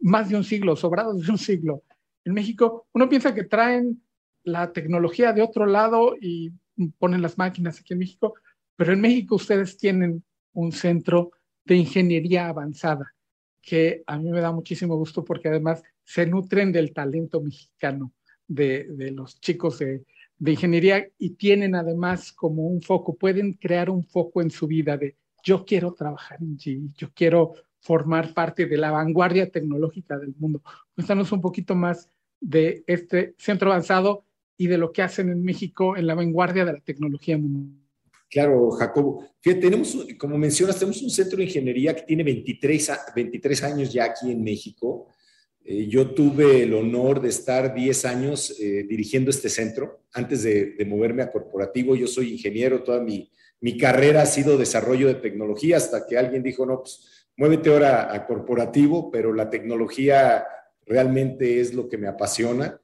más de un siglo, sobrados de un siglo, en México, uno piensa que traen la tecnología de otro lado y ponen las máquinas aquí en México, pero en México ustedes tienen un centro de ingeniería avanzada que a mí me da muchísimo gusto porque además se nutren del talento mexicano de, de los chicos de, de, ingeniería y tienen además como un foco, pueden crear un foco en su vida de yo quiero trabajar en G, yo quiero formar parte de la vanguardia tecnológica del mundo. Cuéntanos un poquito más de este centro avanzado y de lo que hacen en México en la vanguardia de la tecnología mundial. Claro, Jacobo. Tenemos, como mencionas, tenemos un centro de ingeniería que tiene 23, 23 años ya aquí en México. Eh, yo tuve el honor de estar 10 años eh, dirigiendo este centro. Antes de, moverme a corporativo, yo soy ingeniero, toda mi, mi, carrera ha sido desarrollo de tecnología hasta que alguien dijo, no, pues muévete ahora a corporativo, pero la tecnología realmente es lo que me apasiona.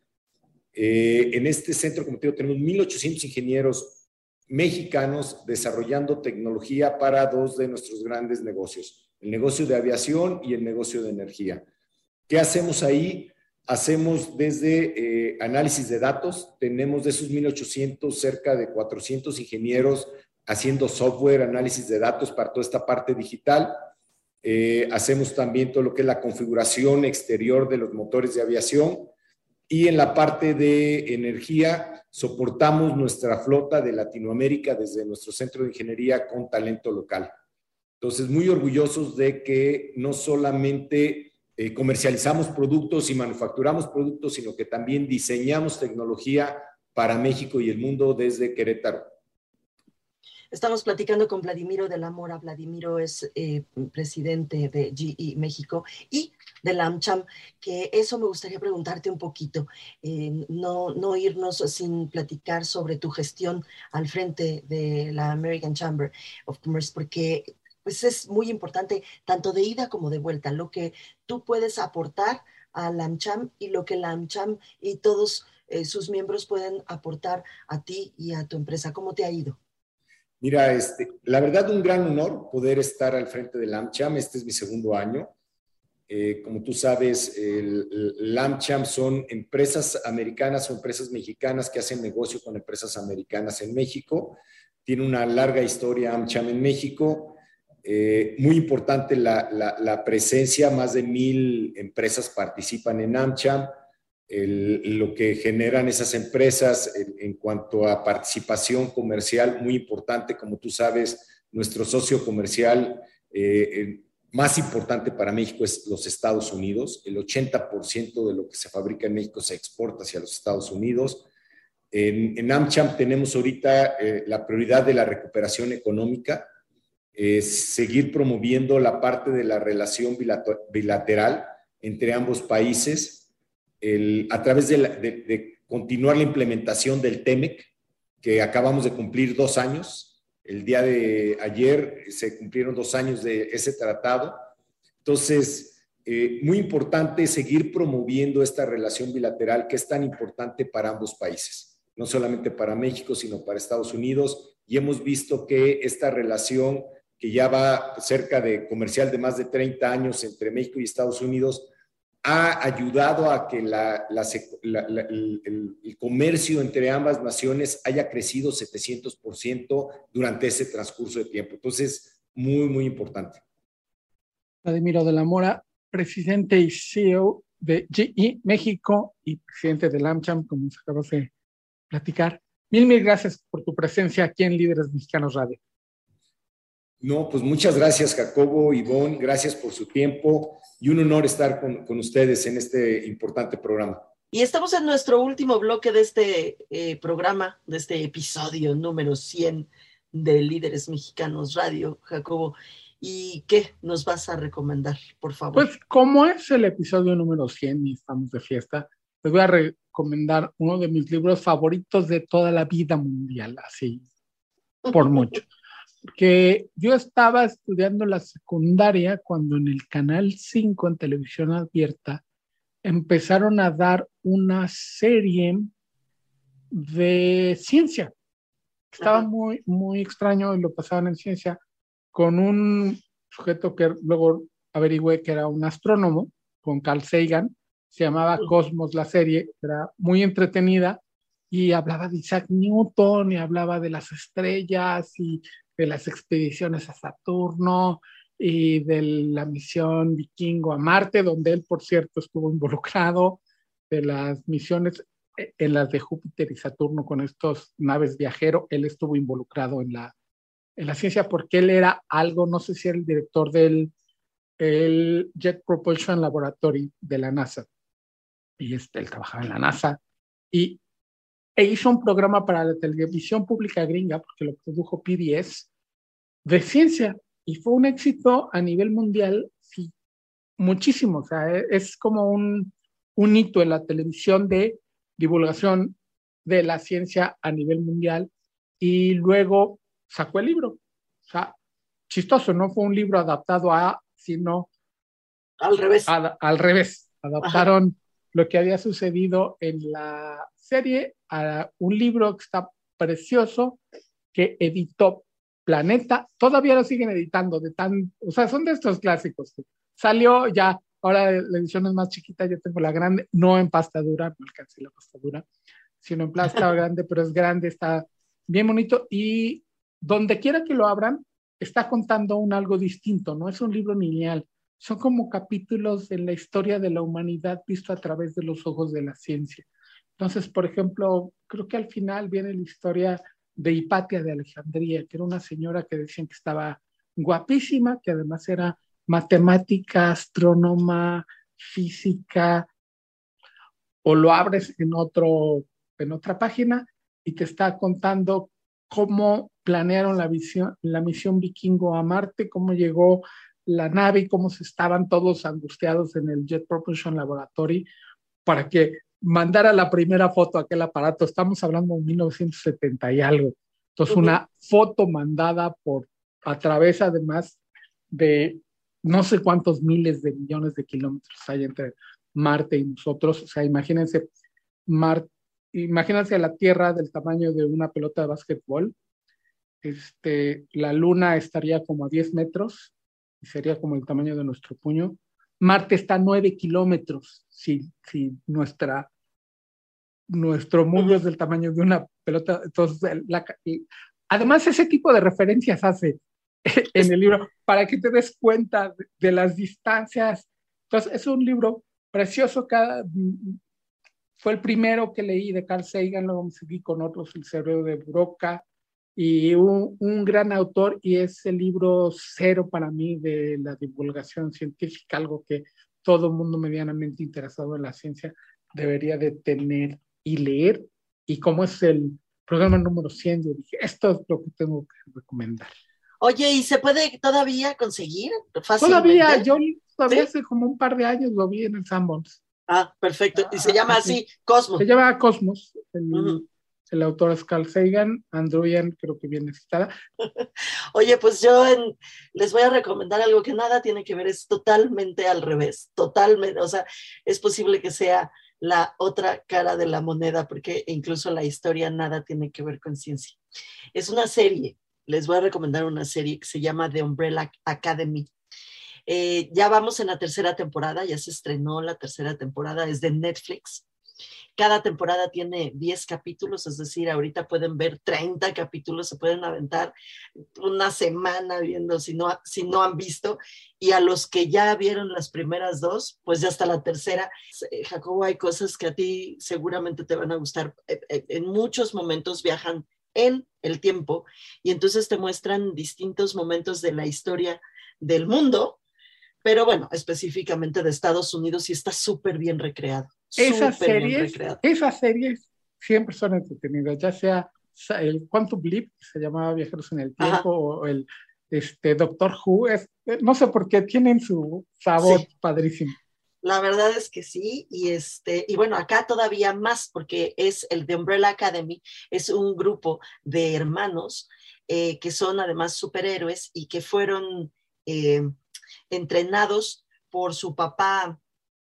Eh, en este centro, como te digo, tenemos 1.800 ingenieros mexicanos desarrollando tecnología para dos de nuestros grandes negocios, el negocio de aviación y el negocio de energía. ¿Qué hacemos ahí? Hacemos desde eh, análisis de datos, tenemos de esos 1.800 cerca de 400 ingenieros haciendo software, análisis de datos para toda esta parte digital. Eh, hacemos también todo lo que es la configuración exterior de los motores de aviación y en la parte de energía soportamos nuestra flota de Latinoamérica desde nuestro centro de ingeniería con talento local. Entonces, muy orgullosos de que no solamente eh, comercializamos productos y manufacturamos productos, sino que también diseñamos tecnología para México y el mundo desde Querétaro. Estamos platicando con Vladimiro de la Mora. Vladimiro es eh, presidente de GE México y de la AmCham, que eso me gustaría preguntarte un poquito, eh, no, no irnos sin platicar sobre tu gestión al frente de la American Chamber of Commerce, porque pues es muy importante tanto de ida como de vuelta, lo que tú puedes aportar a la AmCham y lo que la AmCham y todos eh, sus miembros pueden aportar a ti y a tu empresa. ¿Cómo te ha ido? Mira, este, la verdad, un gran honor poder estar al frente del AmCham. Este es mi segundo año. Eh, como tú sabes, el, AmCham son empresas americanas o empresas mexicanas que hacen negocio con empresas americanas en México. Tiene una larga historia AmCham en México. Eh, muy importante la, la, presencia, más de mil empresas participan en AmCham. lo que generan esas empresas en, cuanto a participación comercial, muy importante, como tú sabes, nuestro socio comercial eh, más importante para México es los Estados Unidos. El 80% de lo que se fabrica en México se exporta hacia los Estados Unidos. En, AmCham tenemos ahorita eh, la prioridad de la recuperación económica, seguir promoviendo la parte de la relación bilateral entre ambos países, a través de, continuar la implementación del TEMEC, que acabamos de cumplir dos años, el día de ayer se cumplieron dos años de ese tratado. Entonces, eh, muy importante seguir promoviendo esta relación bilateral que es tan importante para ambos países, no solamente para México, sino para Estados Unidos. Y hemos visto que esta relación que ya va cerca de comercial de más de 30 años entre México y Estados Unidos, ha ayudado a que el, comercio entre ambas naciones haya crecido 700% durante ese transcurso de tiempo. Entonces, muy, muy importante. Vladimiro de la Mora, presidente y CEO de GE México y presidente del AmCham, como nos acabas de platicar. Mil, mil gracias por tu presencia aquí en Líderes Mexicanos Radio. No, pues muchas gracias, Jacobo, Ivonne, gracias por su tiempo y un honor estar con, ustedes en este importante programa. Y estamos en nuestro último bloque de este eh, programa, de este episodio número 100 de Líderes Mexicanos Radio, Jacobo. ¿Y qué nos vas a recomendar, por favor? Pues como es el episodio número 100 y estamos de fiesta, les voy a recomendar uno de mis libros favoritos de toda la vida mundial, así, por mucho que yo estaba estudiando la secundaria cuando en el Canal 5 en televisión abierta empezaron a dar una serie de ciencia. Estaba muy, muy extraño y lo pasaban en ciencia con un sujeto que luego averigüé que era un astrónomo, con Carl Sagan, se llamaba Cosmos la serie, era muy entretenida y hablaba de Isaac Newton y hablaba de las estrellas y de las expediciones a Saturno y de la misión vikingo a Marte, donde él, por cierto, estuvo involucrado, de las misiones eh, en las de Júpiter y Saturno con estos naves viajeros, él estuvo involucrado en la, en la ciencia porque él era algo, no sé si era el director del el Jet Propulsion Laboratory de la NASA. Y este, él trabajaba en la NASA. Y e hizo un programa para la televisión pública gringa, porque lo produjo PBS, de ciencia, y fue un éxito a nivel mundial, sí, muchísimo, o sea, e, es como un, un hito en la televisión de divulgación de la ciencia a nivel mundial, y luego sacó el libro, o sea, chistoso, no fue un libro adaptado a, sino al revés. al revés, adaptaron lo que había sucedido en la serie a un libro que está precioso que editó Planeta. Todavía lo siguen editando, de tan, o sea, son de estos clásicos. Salió ya, ahora la edición es más chiquita, yo tengo la grande, no en pasta dura, no alcancé la pasta dura, sino en plasta grande, pero es grande, está bien bonito y donde quiera que lo abran, está contando un algo distinto, no es un libro lineal, son como capítulos en la historia de la humanidad visto a través de los ojos de la ciencia. Entonces, por ejemplo, creo que al final viene la historia de Hipatia de Alejandría, que era una señora que decían que estaba guapísima, que además era matemática, astrónoma, física, o lo abres en, otro, en otra página y te está contando cómo planearon la, la misión vikingo a Marte, cómo llegó la nave y cómo se estaban todos angustiados en el Jet Propulsion Laboratory para que mandara la primera foto a aquel aparato. Estamos hablando de 1970 y algo. Entonces, una foto mandada por, a través además de no sé cuántos miles de millones de kilómetros hay entre Marte y nosotros. O sea, imagínense, Marte imagínense la Tierra del tamaño de una pelota de básquetbol. Este, la Luna estaría como a 10 metros y sería como el tamaño de nuestro puño. Marte está a 9 kilómetros si, si nuestra, nuestro mundo es del tamaño de una pelota. Entonces, además, ese tipo de referencias hace en el libro para que te des cuenta de, las distancias. Entonces, es un libro precioso. Fue el primero que leí de Carl Sagan, luego seguí con otros, El cerebro de Broca, y un, un, gran autor, y es el libro cero para mí de la divulgación científica, algo que todo mundo medianamente interesado en la ciencia debería de tener y leer. Y como es el programa número 100, yo dije, esto es lo que tengo que recomendar. Oye, ¿y se puede todavía conseguir? Todavía, yo todavía hace como un par de años lo vi en el Sanborns. Ah, perfecto. Y se llama así, Cosmos. Se llama Cosmos. El, autor es Carl Sagan, Androian creo que viene citada. Oye, pues yo les voy a recomendar algo que nada tiene que ver, es totalmente al revés, totalmente, o sea, es posible que sea la otra cara de la moneda, porque incluso la historia nada tiene que ver con ciencia. Es una serie, les voy a recomendar una serie que se llama The Umbrella Academy. Eh, ya vamos en la tercera temporada, ya se estrenó la tercera temporada, es de Netflix. Cada temporada tiene 10 capítulos, es decir, ahorita pueden ver 30 capítulos, se pueden aventar una semana viendo si no, si no han visto. Y a los que ya vieron las primeras dos, pues ya hasta la tercera. Eh, Jacobo, hay cosas que a ti seguramente te van a gustar. Eh, en muchos momentos viajan en el tiempo y entonces te muestran distintos momentos de la historia del mundo pero bueno, específicamente de Estados Unidos y está súper bien recreado. Esas series, esas series siempre son entretenidas, ya sea el Quantum Leap, que se llamaba Viajeros en el Tiempo, o el este, Doctor Who, es, eh, no sé por qué tienen su sabor padrísimo. La verdad es que sí, y este, y bueno, acá todavía más, porque es el de Umbrella Academy, es un grupo de hermanos eh, que son además superhéroes y que fueron eh, entrenados por su papá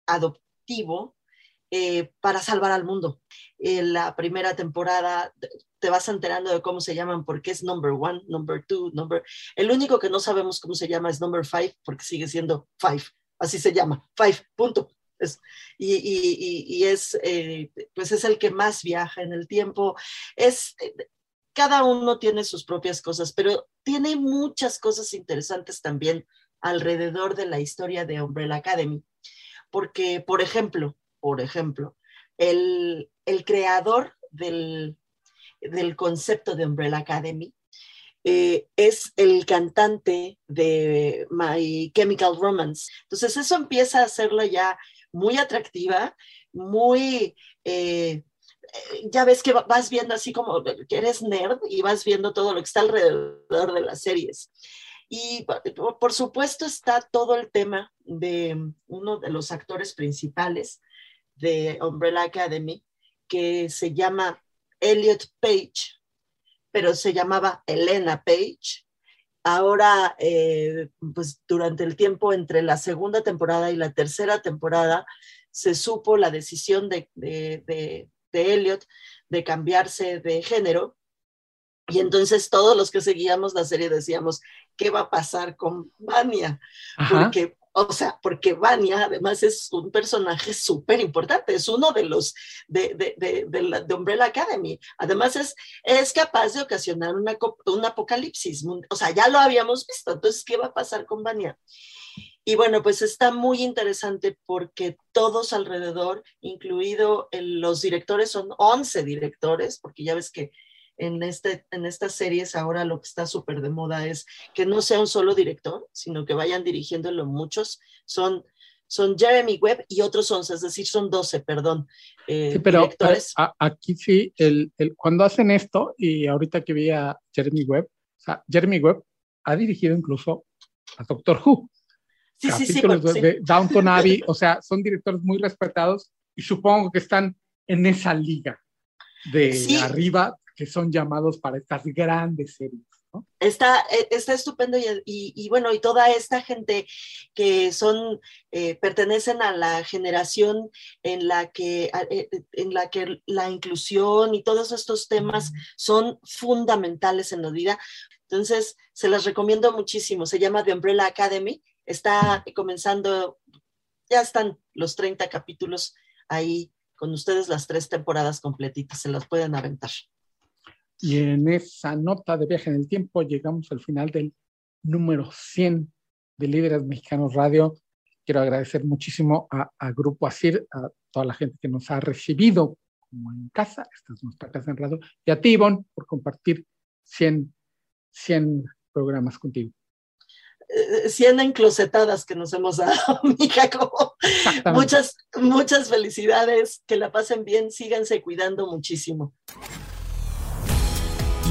adoptivo eh, para salvar al mundo. En la primera temporada te vas enterando de cómo se llaman porque es number one, number two, number... El único que no sabemos cómo se llama es number five porque sigue siendo five, así se llama, five, punto. y, es, eh, pues es el que más viaja en el tiempo. Es, cada uno tiene sus propias cosas, pero tiene muchas cosas interesantes también alrededor de la historia de Umbrella Academy. Porque, por ejemplo, por ejemplo, el, creador del, concepto de Umbrella Academy eh, es el cantante de My Chemical Romance. Entonces eso empieza a hacerla ya muy atractiva, muy... Eh, ya ves que vas viendo así como que eres nerd y vas viendo todo lo que está alrededor de las series. Y por supuesto está todo el tema de uno de los actores principales de Umbrella Academy, que se llama Elliot Page, pero se llamaba Elena Page. Ahora, eh, pues durante el tiempo entre la segunda temporada y la tercera temporada, se supo la decisión de, de, de, de Elliot de cambiarse de género y entonces todos los que seguíamos la serie decíamos, ¿qué va a pasar con Vania? Porque, o sea, porque Vania además es un personaje súper importante, es uno de los de, de, de, de, Umbrella Academy. Además es, es capaz de ocasionar una, un apocalipsis. O sea, ya lo habíamos visto, entonces, ¿qué va a pasar con Vania? Y bueno, pues está muy interesante porque todos alrededor, incluido los directores, son 11 directores, porque ya ves que en, este, en estas series ahora lo que está súper de moda es que no sea un solo director, sino que vayan dirigiéndolo muchos. Son, son Jeremy Webb y otros 11, es decir, son 12, perdón. Eh, sí, pero directores. aquí sí, el, el, cuando hacen esto, y ahorita que vi a Jeremy Webb, o sea, Jeremy Webb ha dirigido incluso a Doctor Who. Sí, sí, sí, de, Downton Abbey, o sea, son directores muy respetados y supongo que están en esa liga de arriba que son llamados para estas grandes series. Está, eh, está estupendo y, bueno, y toda esta gente que son, eh, pertenecen a la generación en la, que, eh, en la que la inclusión y todos estos temas son fundamentales en la vida. Entonces, se las recomiendo muchísimo. Se llama The Umbrella Academy. Está comenzando, ya están los 30 capítulos ahí con ustedes, las tres temporadas completitas. Se las pueden aventar. Y en esa nota de viaje en el tiempo llegamos al final del número 100 de Líderes Mexicanos Radio. Quiero agradecer muchísimo a, Grupo Asir, a toda la gente que nos ha recibido como en casa, esta es nuestra casa en radio, y a ti, Ivonne, por compartir 100, 100 programas contigo. 100 enclosetadas que nos hemos dado, mi Muchas, muchas felicidades, que la pasen bien, síganse cuidando muchísimo.